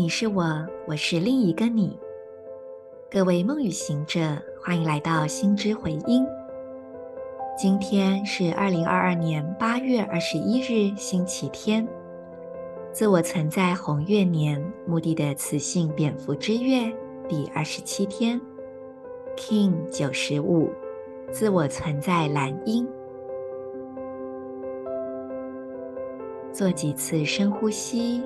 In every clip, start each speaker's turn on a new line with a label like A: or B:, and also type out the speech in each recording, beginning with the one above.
A: 你是我，我是另一个你。各位梦语行者，欢迎来到心之回音。今天是二零二二年八月二十一日，星期天。自我存在红月年，目的的雌性蝙蝠之月第二十七天，King 九十五，自我存在蓝鹰。做几次深呼吸，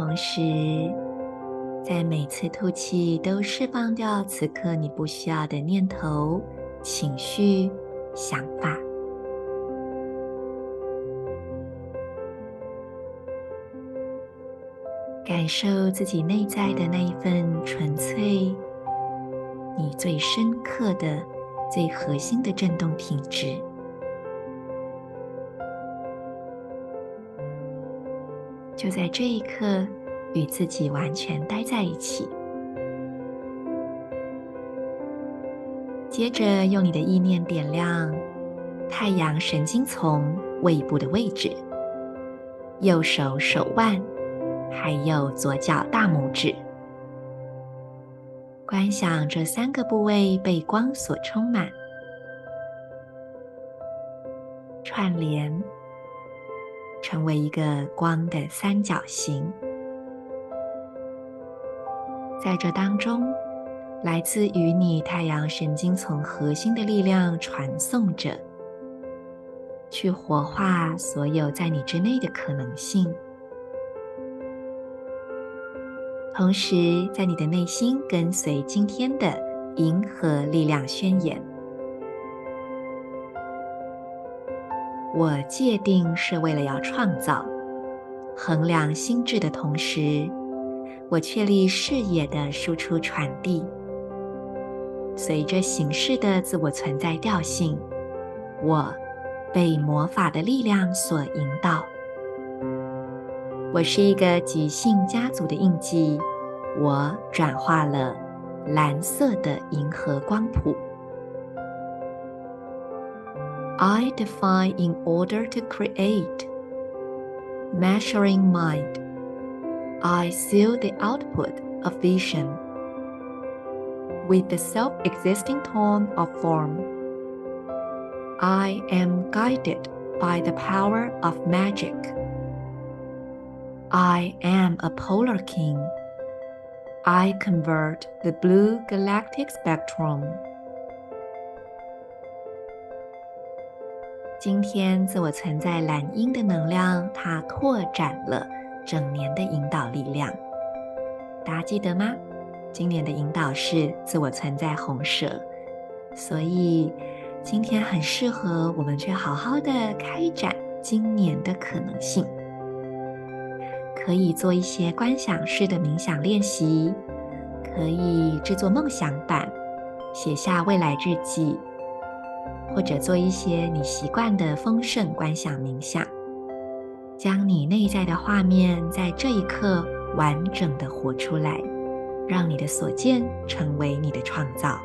A: 同时在每次吐气都释放掉此刻你不需要的念头、情绪、想法。感受自己内在的那一份纯粹，你最深刻的、最核心的振动品质。就在这一刻，与自己完全待在一起。接着，用你的意念点亮太阳神经丛胃部的位置，右手手腕。还有左脚大拇指，观想这三个部位被光所充满，串联，成为一个光的三角形。在这当中，来自于你太阳神经丛核心的力量传送着，去活化所有在你之内的可能性。同时，在你的内心跟随今天的银河力量宣言。我界定是为了要创造，衡量心智的同时，我确立视野的输出传递。随着形式的自我存在调性，我被魔法的力量所引导。我是一个即兴家族的印记。我转化了蓝色的银河光谱。I define in order to create. Measuring mind. I seal the output of vision with the self-existing tone of form. I am guided by the power of magic. I am a polar king. I convert the blue galactic spectrum。今天自我存在蓝鹰的能量，它拓展了整年的引导力量。大家记得吗？今年的引导是自我存在红蛇，所以今天很适合我们去好好的开展今年的可能性。可以做一些观想式的冥想练习，可以制作梦想板，写下未来日记，或者做一些你习惯的丰盛观想冥想，将你内在的画面在这一刻完整的活出来，让你的所见成为你的创造。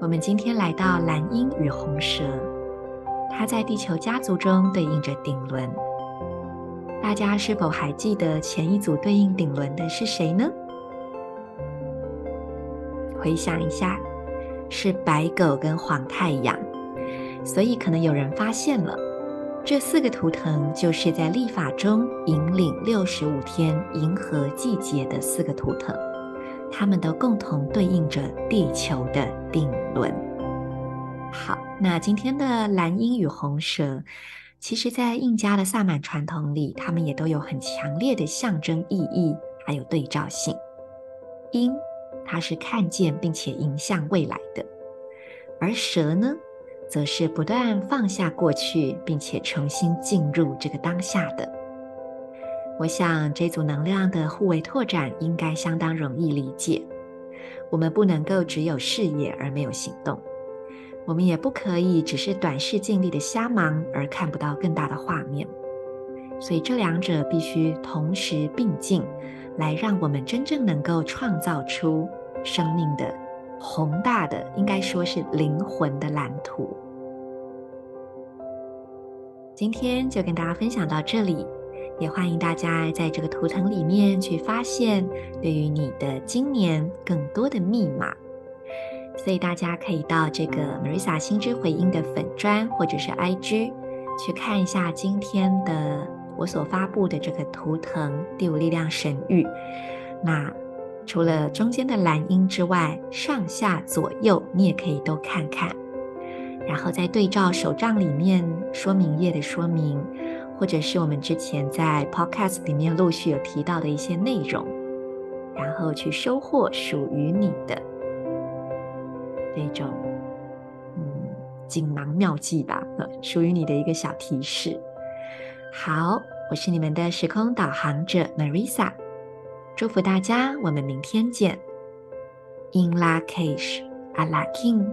A: 我们今天来到蓝鹰与红蛇，它在地球家族中对应着顶轮。大家是否还记得前一组对应顶轮的是谁呢？回想一下，是白狗跟黄太阳。所以可能有人发现了，这四个图腾就是在历法中引领六十五天银河季节的四个图腾，它们都共同对应着地球的顶轮。好，那今天的蓝鹰与红蛇。其实，在印加的萨满传统里，它们也都有很强烈的象征意义，还有对照性。鹰，它是看见并且迎向未来的；而蛇呢，则是不断放下过去，并且重新进入这个当下的。我想，这组能量的互为拓展应该相当容易理解。我们不能够只有视野而没有行动。我们也不可以只是短视尽力的瞎忙而看不到更大的画面，所以这两者必须同时并进，来让我们真正能够创造出生命的宏大的，应该说是灵魂的蓝图。今天就跟大家分享到这里，也欢迎大家在这个图腾里面去发现对于你的今年更多的密码。所以大家可以到这个 Marisa 心之回音的粉专或者是 IG 去看一下今天的我所发布的这个图腾第五力量神域。那除了中间的蓝鹰之外，上下左右你也可以都看看，然后再对照手账里面说明页的说明，或者是我们之前在 Podcast 里面陆续有提到的一些内容，然后去收获属于你的这种嗯锦囊妙计吧，属于你的一个小提示。好，我是你们的时空导航者 Marisa。祝福大家，我们明天见。In Lak'ech, Ala K'in